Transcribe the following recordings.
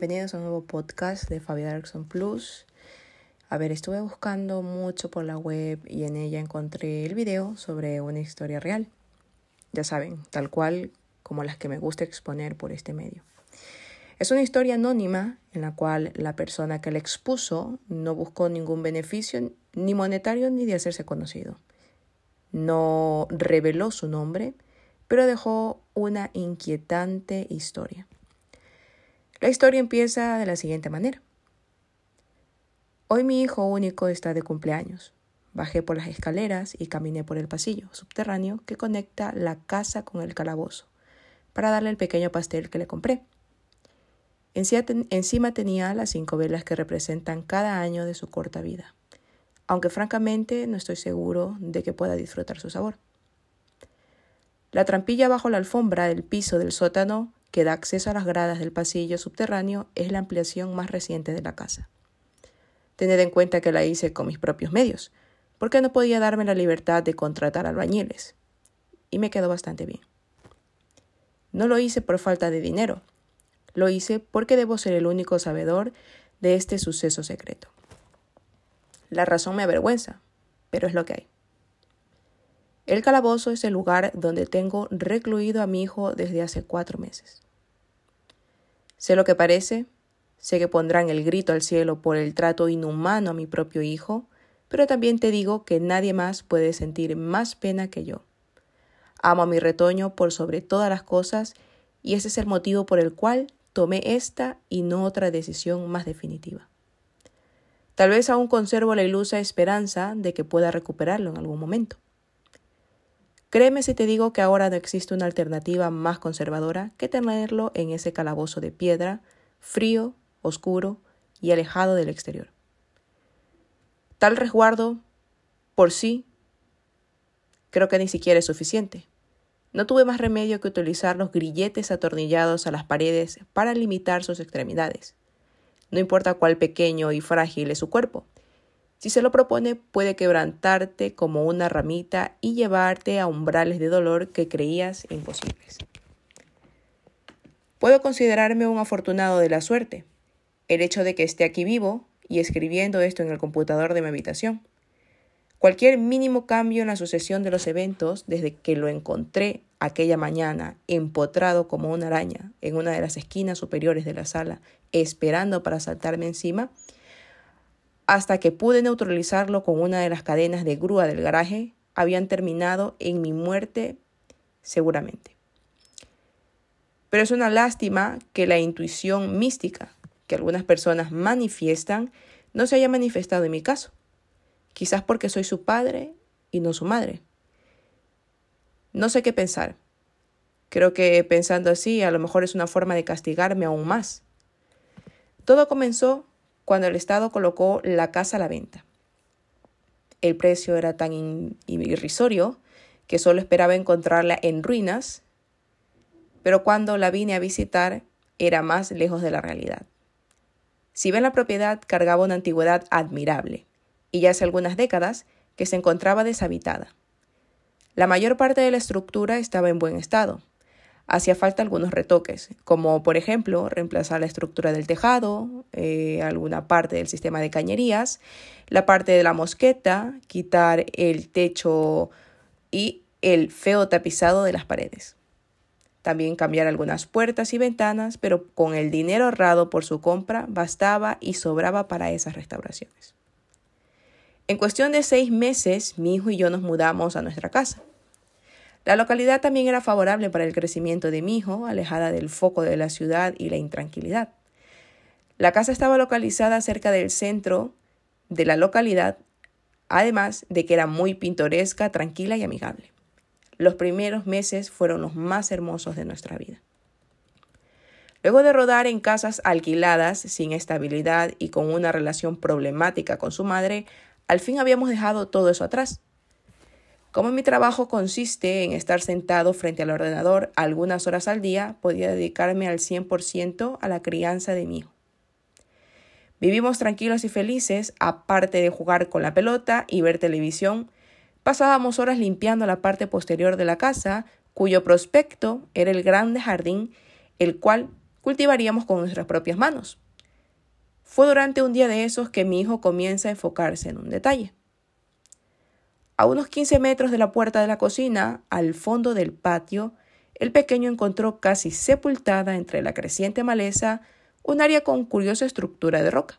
bienvenidos a un nuevo podcast de Fabi Darkson Plus. A ver, estuve buscando mucho por la web y en ella encontré el video sobre una historia real. Ya saben, tal cual como las que me gusta exponer por este medio. Es una historia anónima en la cual la persona que la expuso no buscó ningún beneficio ni monetario ni de hacerse conocido. No reveló su nombre, pero dejó una inquietante historia. La historia empieza de la siguiente manera. Hoy mi hijo único está de cumpleaños. Bajé por las escaleras y caminé por el pasillo subterráneo que conecta la casa con el calabozo para darle el pequeño pastel que le compré. Encima tenía las cinco velas que representan cada año de su corta vida, aunque francamente no estoy seguro de que pueda disfrutar su sabor. La trampilla bajo la alfombra del piso del sótano que da acceso a las gradas del pasillo subterráneo es la ampliación más reciente de la casa. Tened en cuenta que la hice con mis propios medios, porque no podía darme la libertad de contratar albañiles. Y me quedó bastante bien. No lo hice por falta de dinero, lo hice porque debo ser el único sabedor de este suceso secreto. La razón me avergüenza, pero es lo que hay. El calabozo es el lugar donde tengo recluido a mi hijo desde hace cuatro meses. Sé lo que parece, sé que pondrán el grito al cielo por el trato inhumano a mi propio hijo, pero también te digo que nadie más puede sentir más pena que yo. Amo a mi retoño por sobre todas las cosas y ese es el motivo por el cual tomé esta y no otra decisión más definitiva. Tal vez aún conservo la ilusa esperanza de que pueda recuperarlo en algún momento. Créeme si te digo que ahora no existe una alternativa más conservadora que tenerlo en ese calabozo de piedra, frío, oscuro y alejado del exterior. Tal resguardo, por sí, creo que ni siquiera es suficiente. No tuve más remedio que utilizar los grilletes atornillados a las paredes para limitar sus extremidades. No importa cuál pequeño y frágil es su cuerpo, si se lo propone, puede quebrantarte como una ramita y llevarte a umbrales de dolor que creías imposibles. Puedo considerarme un afortunado de la suerte, el hecho de que esté aquí vivo y escribiendo esto en el computador de mi habitación. Cualquier mínimo cambio en la sucesión de los eventos desde que lo encontré aquella mañana empotrado como una araña en una de las esquinas superiores de la sala, esperando para saltarme encima, hasta que pude neutralizarlo con una de las cadenas de grúa del garaje, habían terminado en mi muerte seguramente. Pero es una lástima que la intuición mística que algunas personas manifiestan no se haya manifestado en mi caso. Quizás porque soy su padre y no su madre. No sé qué pensar. Creo que pensando así a lo mejor es una forma de castigarme aún más. Todo comenzó cuando el Estado colocó la casa a la venta. El precio era tan irrisorio que solo esperaba encontrarla en ruinas, pero cuando la vine a visitar era más lejos de la realidad. Si bien la propiedad cargaba una antigüedad admirable, y ya hace algunas décadas que se encontraba deshabitada. La mayor parte de la estructura estaba en buen estado, hacía falta algunos retoques, como por ejemplo reemplazar la estructura del tejado, eh, alguna parte del sistema de cañerías, la parte de la mosqueta, quitar el techo y el feo tapizado de las paredes. También cambiar algunas puertas y ventanas, pero con el dinero ahorrado por su compra bastaba y sobraba para esas restauraciones. En cuestión de seis meses, mi hijo y yo nos mudamos a nuestra casa. La localidad también era favorable para el crecimiento de mi hijo, alejada del foco de la ciudad y la intranquilidad. La casa estaba localizada cerca del centro de la localidad, además de que era muy pintoresca, tranquila y amigable. Los primeros meses fueron los más hermosos de nuestra vida. Luego de rodar en casas alquiladas, sin estabilidad y con una relación problemática con su madre, al fin habíamos dejado todo eso atrás. Como mi trabajo consiste en estar sentado frente al ordenador algunas horas al día, podía dedicarme al 100% a la crianza de mi hijo. Vivimos tranquilos y felices, aparte de jugar con la pelota y ver televisión. Pasábamos horas limpiando la parte posterior de la casa, cuyo prospecto era el grande jardín, el cual cultivaríamos con nuestras propias manos. Fue durante un día de esos que mi hijo comienza a enfocarse en un detalle. A unos 15 metros de la puerta de la cocina, al fondo del patio, el pequeño encontró casi sepultada entre la creciente maleza un área con curiosa estructura de roca.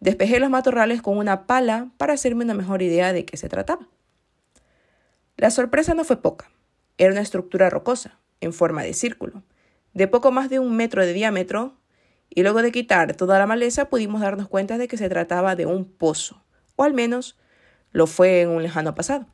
Despejé los matorrales con una pala para hacerme una mejor idea de qué se trataba. La sorpresa no fue poca. Era una estructura rocosa, en forma de círculo, de poco más de un metro de diámetro, y luego de quitar toda la maleza pudimos darnos cuenta de que se trataba de un pozo, o al menos lo fue en un lejano pasado.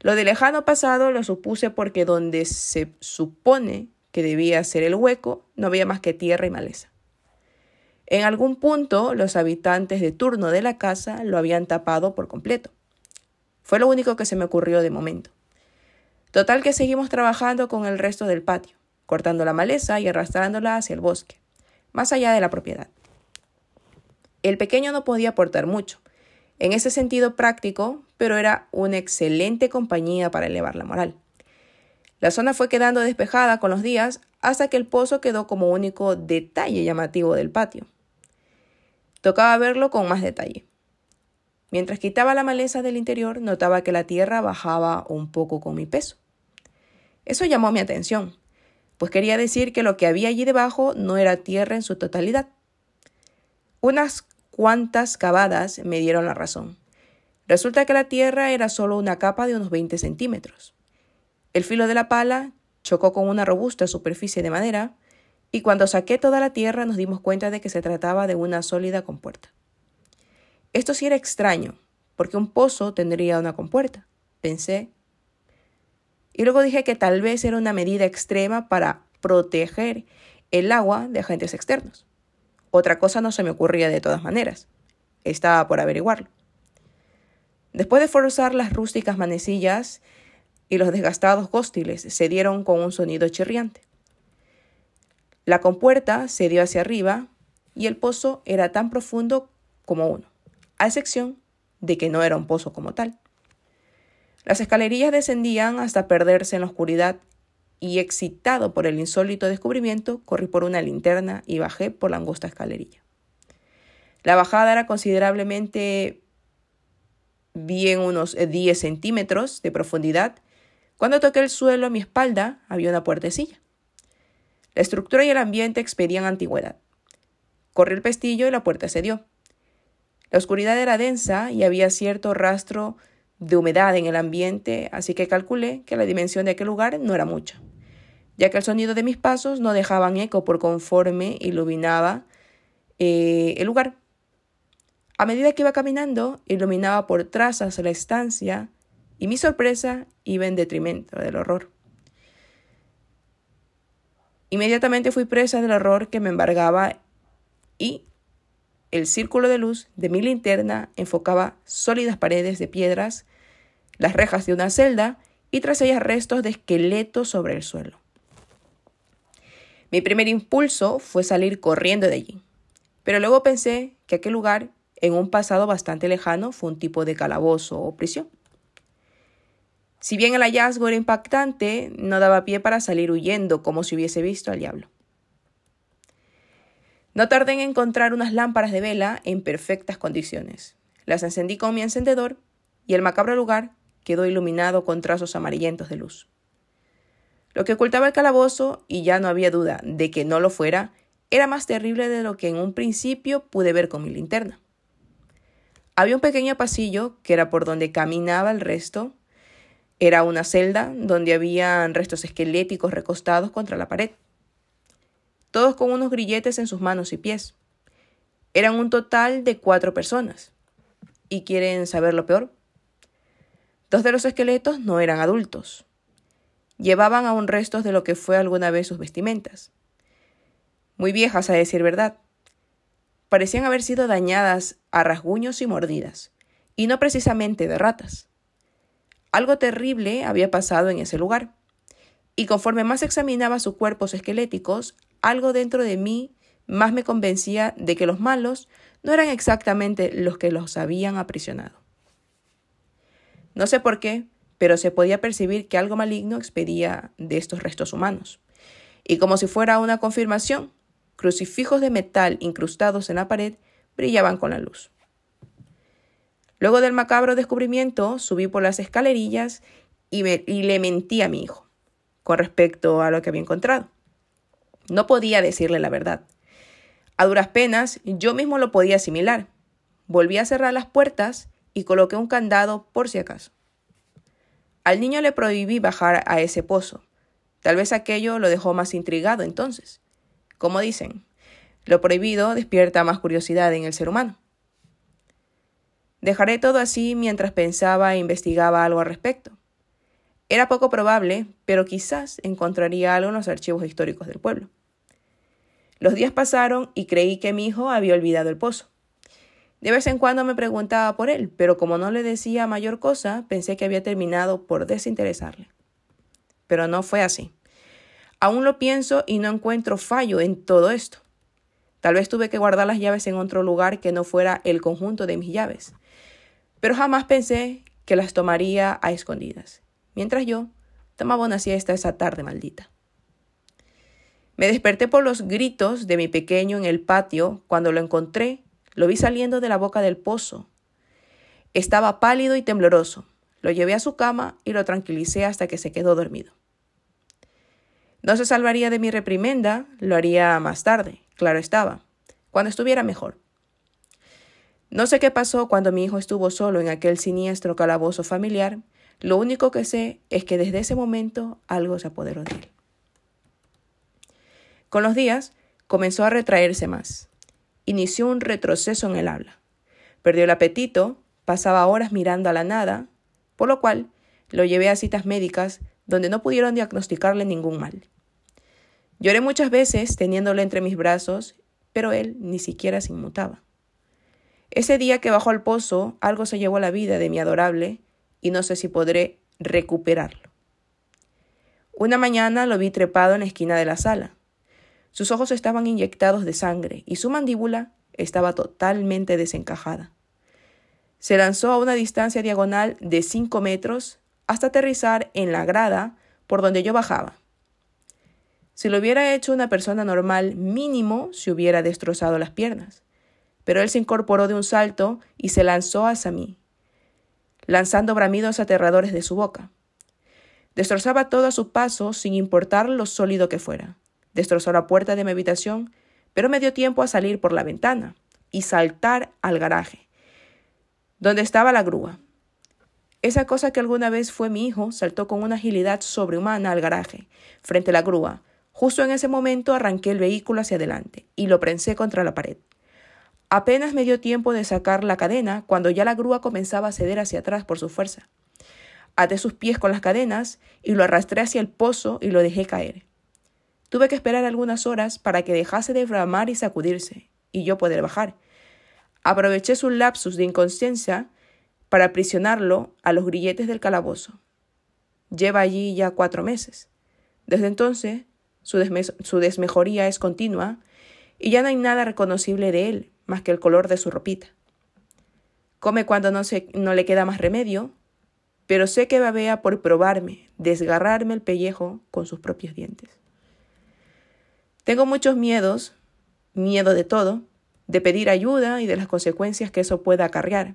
Lo de lejano pasado lo supuse porque donde se supone que debía ser el hueco no había más que tierra y maleza. En algún punto los habitantes de turno de la casa lo habían tapado por completo. Fue lo único que se me ocurrió de momento. Total que seguimos trabajando con el resto del patio, cortando la maleza y arrastrándola hacia el bosque, más allá de la propiedad. El pequeño no podía aportar mucho, en ese sentido práctico, pero era una excelente compañía para elevar la moral. La zona fue quedando despejada con los días hasta que el pozo quedó como único detalle llamativo del patio. Tocaba verlo con más detalle. Mientras quitaba la maleza del interior, notaba que la tierra bajaba un poco con mi peso. Eso llamó mi atención, pues quería decir que lo que había allí debajo no era tierra en su totalidad. Unas cuantas cavadas me dieron la razón. Resulta que la tierra era solo una capa de unos 20 centímetros. El filo de la pala chocó con una robusta superficie de madera y cuando saqué toda la tierra nos dimos cuenta de que se trataba de una sólida compuerta. Esto sí era extraño, porque un pozo tendría una compuerta, pensé. Y luego dije que tal vez era una medida extrema para proteger el agua de agentes externos. Otra cosa no se me ocurría de todas maneras. Estaba por averiguarlo. Después de forzar las rústicas manecillas y los desgastados góstiles se dieron con un sonido chirriante. La compuerta se dio hacia arriba y el pozo era tan profundo como uno, a excepción de que no era un pozo como tal. Las escalerillas descendían hasta perderse en la oscuridad y excitado por el insólito descubrimiento, corrí por una linterna y bajé por la angosta escalerilla. La bajada era considerablemente bien unos 10 centímetros de profundidad. Cuando toqué el suelo a mi espalda había una puertecilla. La estructura y el ambiente expedían antigüedad. Corrí el pestillo y la puerta cedió. La oscuridad era densa y había cierto rastro de humedad en el ambiente, así que calculé que la dimensión de aquel lugar no era mucha ya que el sonido de mis pasos no dejaban eco por conforme iluminaba eh, el lugar. A medida que iba caminando, iluminaba por trazas la estancia y mi sorpresa iba en detrimento del horror. Inmediatamente fui presa del horror que me embargaba y el círculo de luz de mi linterna enfocaba sólidas paredes de piedras, las rejas de una celda y tras ellas restos de esqueletos sobre el suelo. Mi primer impulso fue salir corriendo de allí, pero luego pensé que aquel lugar, en un pasado bastante lejano, fue un tipo de calabozo o prisión. Si bien el hallazgo era impactante, no daba pie para salir huyendo como si hubiese visto al diablo. No tardé en encontrar unas lámparas de vela en perfectas condiciones. Las encendí con mi encendedor y el macabro lugar quedó iluminado con trazos amarillentos de luz. Lo que ocultaba el calabozo, y ya no había duda de que no lo fuera, era más terrible de lo que en un principio pude ver con mi linterna. Había un pequeño pasillo que era por donde caminaba el resto. Era una celda donde habían restos esqueléticos recostados contra la pared, todos con unos grilletes en sus manos y pies. Eran un total de cuatro personas. ¿Y quieren saber lo peor? Dos de los esqueletos no eran adultos. Llevaban aún restos de lo que fue alguna vez sus vestimentas. Muy viejas, a decir verdad. Parecían haber sido dañadas a rasguños y mordidas, y no precisamente de ratas. Algo terrible había pasado en ese lugar, y conforme más examinaba sus cuerpos esqueléticos, algo dentro de mí más me convencía de que los malos no eran exactamente los que los habían aprisionado. No sé por qué, pero se podía percibir que algo maligno expedía de estos restos humanos. y como si fuera una confirmación, crucifijos de metal incrustados en la pared brillaban con la luz. Luego del macabro descubrimiento, subí por las escalerillas y, le mentí a mi hijo con respecto a lo que había encontrado. No podía decirle la verdad. A duras penas, yo mismo lo podía asimilar. Volví a cerrar las puertas y coloqué un candado por si acaso. Al niño le prohibí bajar a ese pozo. Tal vez aquello lo dejó más intrigado entonces. Como dicen, lo prohibido despierta más curiosidad en el ser humano. Dejaré todo así mientras pensaba e investigaba algo al respecto. Era poco probable, pero quizás encontraría algo en los archivos históricos del pueblo. Los días pasaron y creí que mi hijo había olvidado el pozo. De vez en cuando me preguntaba por él, pero como no le decía mayor cosa, pensé que había terminado por desinteresarle. Pero no fue así. Aún lo pienso y no encuentro fallo en todo esto. Tal vez tuve que guardar las llaves en otro lugar que no fuera el conjunto de mis llaves. Pero jamás pensé que las tomaría a escondidas, mientras yo tomaba una siesta esa tarde maldita. Me desperté por los gritos de mi pequeño en el patio cuando lo encontré lo vi saliendo de la boca del pozo. Estaba pálido y tembloroso. Lo llevé a su cama y lo tranquilicé hasta que se quedó dormido. No se salvaría de mi reprimenda, lo haría más tarde, claro estaba, cuando estuviera mejor. No sé qué pasó cuando mi hijo estuvo solo en aquel siniestro calabozo familiar, lo único que sé es que desde ese momento algo se apoderó de él. Con los días comenzó a retraerse más inició un retroceso en el habla. Perdió el apetito, pasaba horas mirando a la nada, por lo cual lo llevé a citas médicas donde no pudieron diagnosticarle ningún mal. Lloré muchas veces teniéndole entre mis brazos, pero él ni siquiera se inmutaba. Ese día que bajó al pozo, algo se llevó a la vida de mi adorable y no sé si podré recuperarlo. Una mañana lo vi trepado en la esquina de la sala. Sus ojos estaban inyectados de sangre y su mandíbula estaba totalmente desencajada. Se lanzó a una distancia diagonal de cinco metros hasta aterrizar en la grada por donde yo bajaba. Si lo hubiera hecho una persona normal, mínimo se hubiera destrozado las piernas. Pero él se incorporó de un salto y se lanzó hacia mí, lanzando bramidos aterradores de su boca. Destrozaba todo a su paso sin importar lo sólido que fuera. Destrozó la puerta de mi habitación, pero me dio tiempo a salir por la ventana y saltar al garaje, donde estaba la grúa. Esa cosa que alguna vez fue mi hijo saltó con una agilidad sobrehumana al garaje, frente a la grúa. Justo en ese momento arranqué el vehículo hacia adelante y lo prensé contra la pared. Apenas me dio tiempo de sacar la cadena cuando ya la grúa comenzaba a ceder hacia atrás por su fuerza. Até sus pies con las cadenas y lo arrastré hacia el pozo y lo dejé caer. Tuve que esperar algunas horas para que dejase de bramar y sacudirse, y yo poder bajar. Aproveché su lapsus de inconsciencia para aprisionarlo a los grilletes del calabozo. Lleva allí ya cuatro meses. Desde entonces, su, desmejoría es continua y ya no hay nada reconocible de él más que el color de su ropita. Come cuando no, no le queda más remedio, pero sé que babea por probarme, desgarrarme el pellejo con sus propios dientes. Tengo muchos miedos, miedo de todo, de pedir ayuda y de las consecuencias que eso pueda acarrear,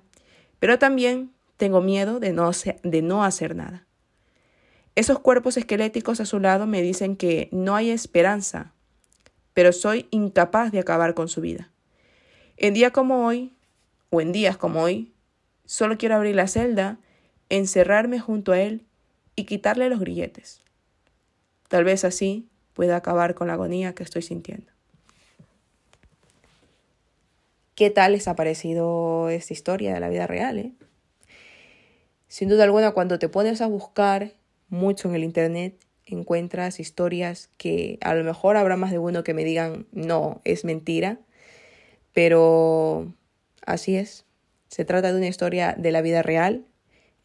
pero también tengo miedo de no, de no hacer nada. Esos cuerpos esqueléticos a su lado me dicen que no hay esperanza, pero soy incapaz de acabar con su vida. En días como hoy, o en días como hoy, solo quiero abrir la celda, encerrarme junto a él y quitarle los grilletes. Tal vez así pueda acabar con la agonía que estoy sintiendo. ¿Qué tal les ha parecido esta historia de la vida real? Eh? Sin duda alguna, cuando te pones a buscar mucho en el Internet, encuentras historias que a lo mejor habrá más de uno que me digan, no, es mentira, pero así es. Se trata de una historia de la vida real.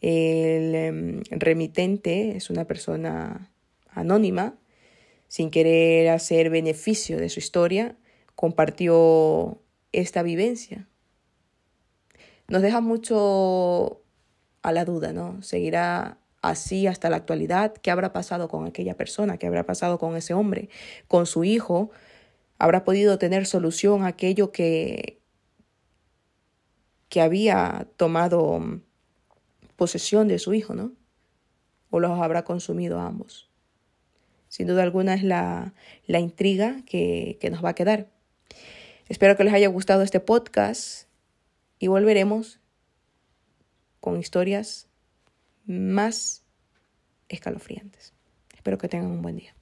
El em, remitente es una persona anónima sin querer hacer beneficio de su historia, compartió esta vivencia. Nos deja mucho a la duda, ¿no? ¿Seguirá así hasta la actualidad, ¿qué habrá pasado con aquella persona? ¿Qué habrá pasado con ese hombre? ¿Con su hijo? ¿Habrá podido tener solución aquello que, que había tomado posesión de su hijo, ¿no? ¿O los habrá consumido ambos? Sin duda alguna es la, la intriga que, que nos va a quedar. Espero que les haya gustado este podcast y volveremos con historias más escalofriantes. Espero que tengan un buen día.